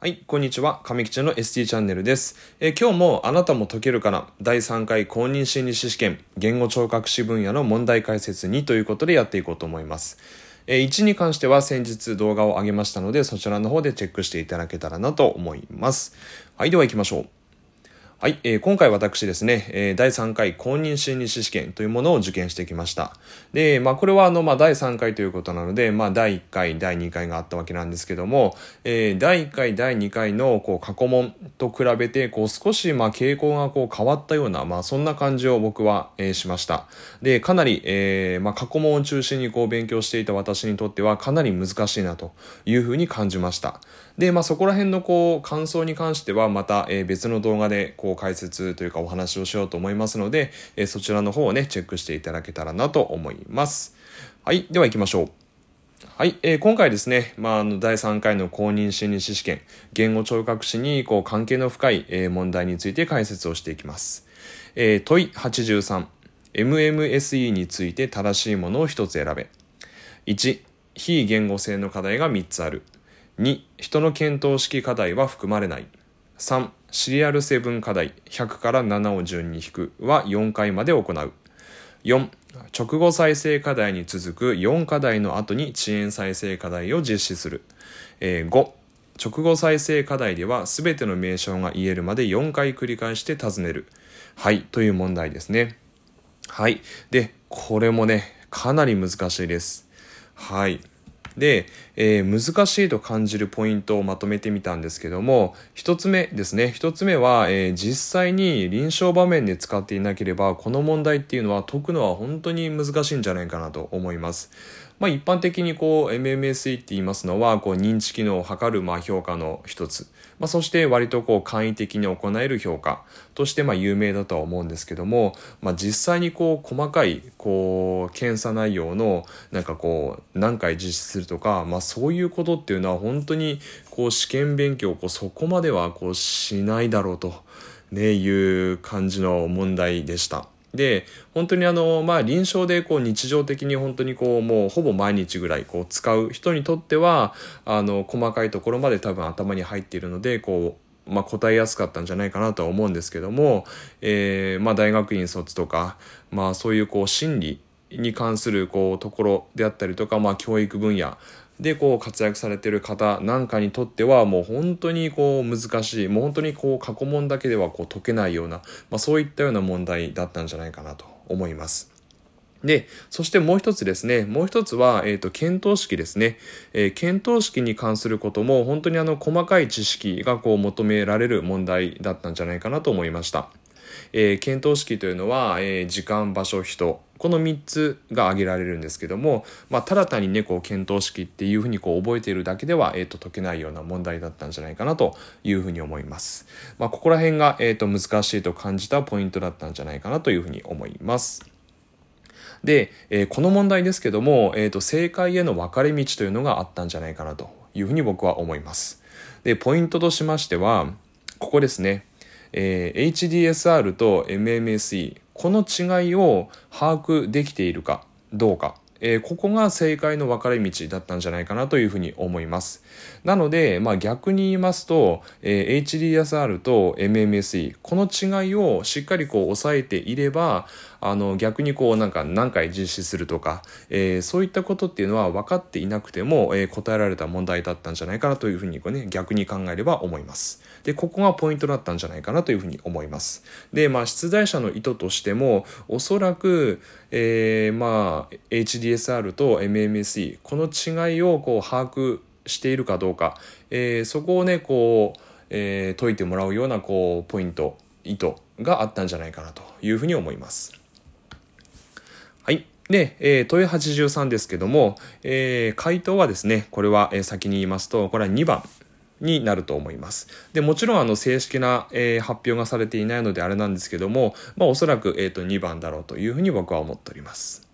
はい、こんにちは。上吉の ST チャンネルです。え今日もあなたも解けるかな？第3回公認心理師試験言語聴覚士分野の問題解説2ということでやっていこうと思います。え1に関しては先日動画を上げましたのでそちらの方でチェックしていただけたらなと思います。はい、では行きましょう。はい、えー今回私ですね、えー第3回公認心理師試験というものを受験してきました。で、まあこれはあの、まあ第3回ということなので、まあ第1回、第2回があったわけなんですけども、えー第1回、第2回のこう過去問と比べて、こう少しまあ傾向がこう変わったような、まあそんな感じを僕は、えーしました。で、かなり、えーまあ過去問を中心にこう勉強していた私にとってはかなり難しいなというふうに感じました。で、まあそこら辺のこう感想に関してはまた、えー別の動画でこう解説というかお話をしようと思いますので、えそちらの方をね、チェックしていただけたらなと思います。はい、では行きましょう。はい、えー今回ですね、まあ、あの第3回の公認心理師試験言語聴覚士にこう関係の深い、えー問題について解説をしていきます、えー問い 83MMSE について正しいものを一つ選べ1非言語性の課題が3つある2人の検討式課題は含まれない3シリアル7課題100から7を順に引くは4回まで行う。4直後再生課題に続く4課題の後に遅延再生課題を実施する、えー5直後再生課題では全ての名称が言えるまで4回繰り返して尋ねる。はいという問題ですね。はいでこれもねかなり難しいです。はいで、えー難しいと感じるポイントをまとめてみたんですけども一つ目ですね。一つ目は、えー実際に臨床場面で使っていなければこの問題っていうのは解くのは本当に難しいんじゃないかなと思います。まあ、一般的にこう MMSE って言いますのはこう認知機能を測るまあ評価の一つ、まあ、そして割とこう簡易的に行える評価。としてまあ有名だとは思うんですけども、まあ、実際にこう細かいこう検査内容のなんかこう何回実施するとか、まあ、そういうことっていうのは本当にこう試験勉強をこうそこまではこうしないだろうと、ね、いう感じの問題でした。で本当にあのまあ臨床でこう日常的に本当にこうもうほぼ毎日ぐらいこう使う人にとってはあの細かいところまで多分頭に入っているのでこうまあ、答えやすかったんじゃないかなとは思うんですけども、えーまあ、大学院卒とか、まあ、そういうこう心理に関するこうところであったりとか、まあ、教育分野でこう活躍されてる方なんかにとってはもう本当にこう難しいもう本当にこう過去問だけではこう解けないような、まあ、そういったような問題だったんじゃないかなと思います。で、そしてもう一つですね、もう一つは、えっ、と、検討式ですね。えー検討式に関することも、本当にあの、細かい知識がこう、求められる問題だったんじゃないかなと思いました。えー検討式というのは、えー時間、場所、人、この3つが挙げられるんですけども、まあ、ただ単にね、こう、検討式っていうふうにこう、覚えているだけでは、えっ、と、解けないような問題だったんじゃないかなというふうに思います。まあ、ここら辺が、えっ、と、難しいと感じたポイントだったんじゃないかなというふうに思います。で、えーこの問題ですけども、えーと正解への分かれ道というのがあったんじゃないかなというふうに僕は思います。でポイントとしましてはここですね、えー HDSR と MMSE この違いを把握できているかどうかえーここが正解の分かれ道だったんじゃないかなというふうに思います。なので、まあ、逆に言いますと、えー HDSR と MMSE この違いをしっかりこう抑えていればあの逆にこうなんか何回実施するとか、えーそういったことっていうのは分かっていなくても、えー答えられた問題だったんじゃないかなというふうにこう、ね、逆に考えれば思います。でここがポイントだったんじゃないかなというふうに思います。でまあ出題者の意図としてもおそらく、えーまあ HDSR と MMSE この違いをこう把握しているかどうか、えーそこをねこう、えー解いてもらうようなこうポイント意図があったんじゃないかなというふうに思います。で、えー問い83ですけども、えー回答はですね、これは、えー先に言いますと、これは2番になると思います。で、もちろん、あの、正式な、えー発表がされていないのであれなんですけども、まあ、おそらく、えっ、と、2番だろうというふうに僕は思っております。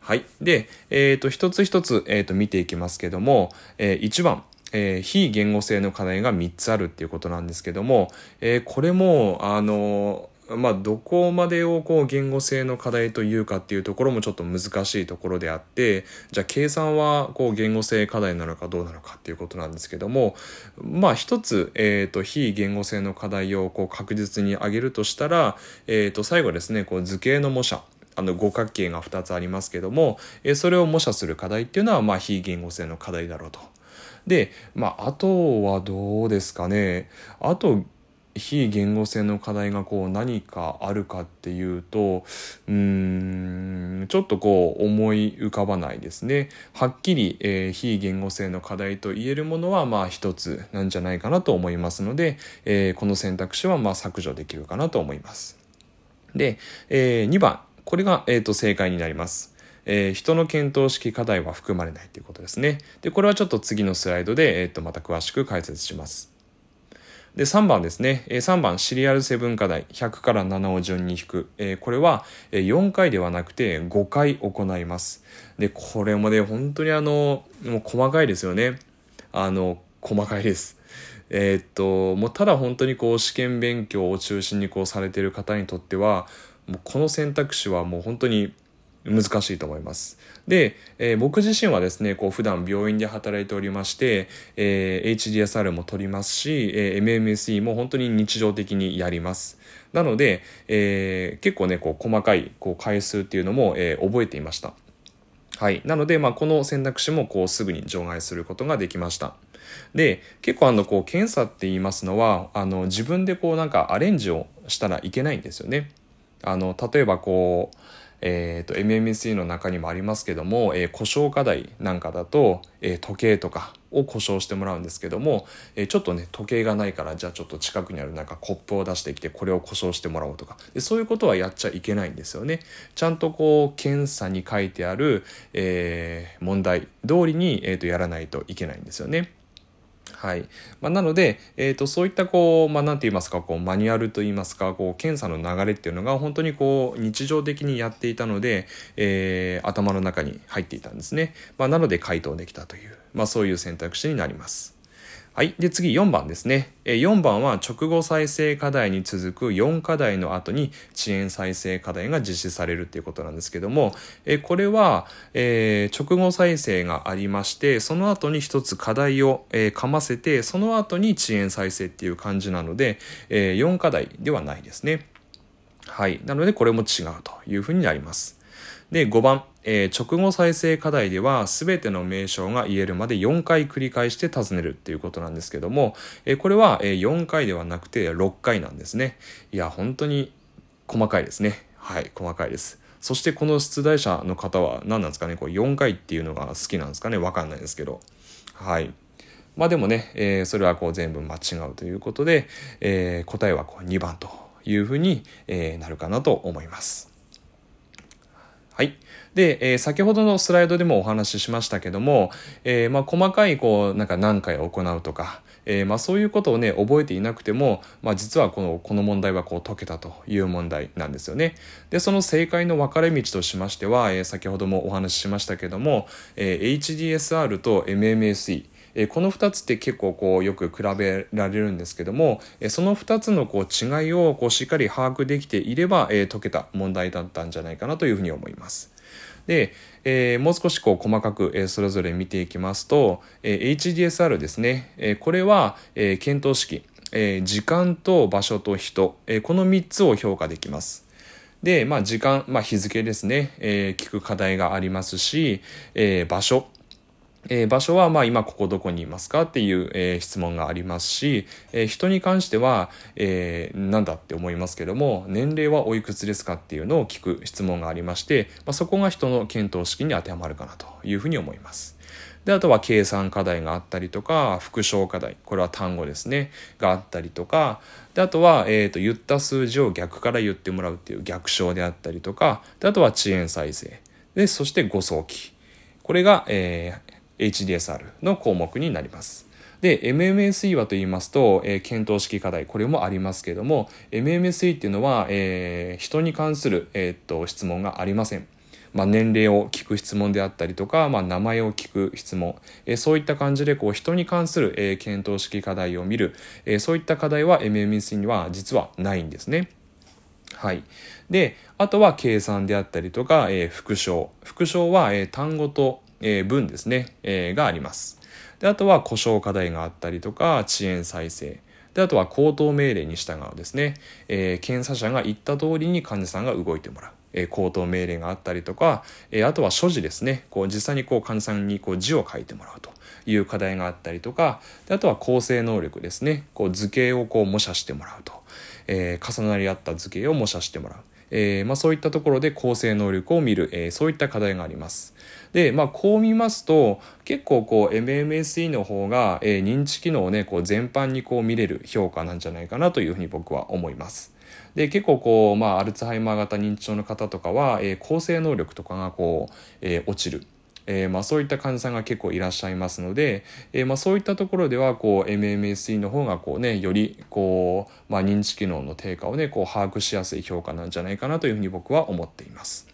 はい。で、えっ、と、一つ一つ、えっ、と、見ていきますけども、えー1番、えー非言語性の課題が3つあるっていうことなんですけども、えーこれも、あのまあ、どこまでをこう言語性の課題というかっていうところもちょっと難しいところであってじゃあ計算はこう言語性課題なのかどうなのかっていうことなんですけどもまあ一つ、えーと、非言語性の課題をこう確実に挙げるとしたら、えー、と最後ですねこう図形の模写あの五角形が2つありますけども、えそれを模写する課題っていうのはまあ非言語性の課題だろうと。で、まあ、あとはどうですかね。あと非言語性の課題がこう何かあるかっていうとうーんちょっとこう思い浮かばないですね。はっきり、えー、非言語性の課題と言えるものはまあ一つなんじゃないかなと思いますので、えー、この選択肢はまあ削除できるかなと思います。で、えー、2番これが、えーと、正解になります。えー、人の検討式課題は含まれないということですね。で、これはちょっと次のスライドで、えーとまた詳しく解説します。で、3番ですね。3番、シリアル7課題。100から7を順に引く。これは4回ではなくて5回行います。で、これもね、本当にあの、もう細かいですよね。あの、細かいです。えー、っと、もうただ本当にこう試験勉強を中心にこうされている方にとっては、もうこの選択肢はもう本当に難しいと思います。で、えー、僕自身はですね、こう普段病院で働いておりまして、えー、HDSR も取りますし、えー、MMSE も本当に日常的にやります。なので、えー、結構ね、こう細かいこう回数っていうのも、えー、覚えていました。はい。なので、まあ、この選択肢もこうすぐに除外することができました。で、結構あの、こう、検査って言いますのは、あの、自分でこうなんかアレンジをしたらいけないんですよね。あの、例えばこう、えーと、MMSE の中にもありますけども、えー、故障課題なんかだと、えー、時計とかを故障してもらうんですけども、えー、ちょっとね時計がないからじゃあちょっと近くにあるなんかコップを出してきてこれを故障してもらおうとかでそういうことはやっちゃいけないんですよね。ちゃんとこう検査に書いてある、え問題通りに、えーとやらないといけないんですよね。はい。まあ、なので、えっ、ー、と、そういったこう、まあ、なんて言いますか、こう、マニュアルと言いますか、こう、検査の流れっていうのが本当にこう、日常的にやっていたので、えー、頭の中に入っていたんですね。まあ、なので回答できたという、まあ、そういう選択肢になります。はい。で、次4番ですね。4番は直後再生課題に続く4課題の後に遅延再生課題が実施されるっていうことなんですけども、これは、直後再生がありまして、その後に一つ課題を、え、かませて、その後に遅延再生っていう感じなので、4課題ではないですね。はい。なので、これも違うというふうになります。で、5番、えー、直後再生課題では全ての名称が言えるまで4回繰り返して尋ねるっていうことなんですけども、えー、これは、えー、4回ではなくて6回なんですね。いや、本当に細かいですね。はい、細かいです。そしてこの出題者の方は何なんですかね、こう4回っていうのが好きなんですかね、わかんないですけど。はい。まあでもね、えー、それはこう全部間違うということで、え、答えはこう2番というふうに、え、なるかなと思います。はい。で、えー、先ほどのスライドでもお話ししましたけども、えー、まあ、細かい、こう、なんか何回行うとか、えー、まあ、そういうことをね、覚えていなくても、まあ、実はこの、この問題はこう解けたという問題なんですよね。で、その正解の分かれ道としましては、えー、先ほどもお話ししましたけども、えー、HDSR と MMSE、えこの2つって結構こうよく比べられるんですけども、えその2つのこう違いをこうしっかり把握できていれば、え解けた問題だったんじゃないかなというふうに思います。で、えー、もう少しこう細かく、えー、それぞれ見ていきますと、えー、HDSR ですね、えこれは、え検討式、え時間と場所と人、えこの3つを評価できます。で、まあ時間、まあ日付ですね、え聞く課題がありますし、え場所、えー、場所は、まあ、今ここどこにいますかっていう、えー、質問がありますし、えー、人に関しては、えー、なんだって思いますけども、年齢はおいくつですかっていうのを聞く質問がありまして、まあ、そこが人の検討式に当てはまるかなというふうに思います。で、あとは計算課題があったりとか、復唱課題、これは単語ですね、があったりとか、で、あとは、えっ、と、言った数字を逆から言ってもらうっていう逆唱であったりとか、で、あとは遅延再生。で、そして誤送記。これが、え、HDSR の項目になります。で、MMSE はと言いますと、えー、検討式課題、これもありますけども、MMSE っていうのは、えー、人に関する、えー、っと質問がありません。まあ、年齢を聞く質問であったりとか、まあ、名前を聞く質問、えー、そういった感じでこう人に関する、えー、検討式課題を見る、えー、そういった課題は MMSE には実はないんですね。はい。で、あとは計算であったりとか、えー、復唱。復唱は、えー、単語と、えー、文ですね、えー、があります。で、あとは故障課題があったりとか、遅延再生。で、あとは口頭命令に従うですね。えー、検査者が言った通りに患者さんが動いてもらう。えー、口頭命令があったりとか、えー、あとは所持ですね。こう実際にこう患者さんにこう字を書いてもらうという課題があったりとか、であとは構成能力ですね。こう図形をこう模写してもらうと。えー、重なり合った図形を模写してもらう。えー、まあ、そういったところで構成能力を見る、えー、そういった課題があります。で、まあ、こう見ますと結構こう MMSE の方が、えー、認知機能をねこう全般にこう見れる評価なんじゃないかなというふうに僕は思います。で結構こう、まあ、アルツハイマー型認知症の方とかは、えー、構成能力とかがこう、えー、落ちる。えー、まあ、そういった患者さんが結構いらっしゃいますので、えー、まあ、そういったところではこう MMSE の方がこう、ね、よりこう、まあ、認知機能の低下を、ね、こう把握しやすい評価なんじゃないかなというふうに僕は思っています。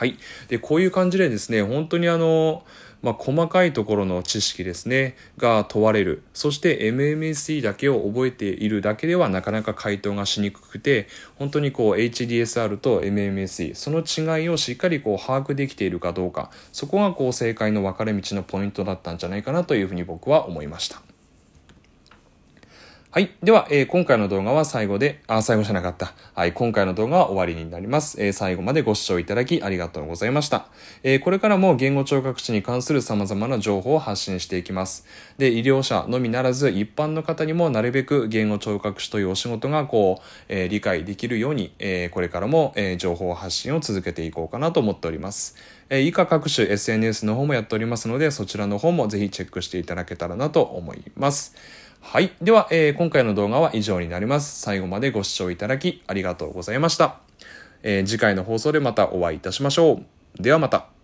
はい、でこういう感じでですね本当にあのまあ、細かいところの知識ですねが問われるそして MMSE だけを覚えているだけではなかなか回答がしにくくて本当にこう HDSR と MMSE その違いをしっかりこう把握できているかどうかそこがこう正解の分かれ道のポイントだったんじゃないかなというふうに僕は思いました。はい。では、えー、今回の動画は最後で、あ、最後じゃなかった。はい。今回の動画は終わりになります。えー、最後までご視聴いただきありがとうございました。えー、これからも言語聴覚士に関する様々な情報を発信していきます。で、医療者のみならず、一般の方にもなるべく言語聴覚士というお仕事が、こう、え理解できるように、えこれからも、え情報発信を続けていこうかなと思っております。え以下各種 SNS の方もやっておりますので、そちらの方もぜひチェックしていただけたらなと思います。はい。では、えー、今回の動画は以上になります。最後までご視聴いただきありがとうございました。えー、次回の放送でまたお会いいたしましょう。ではまた。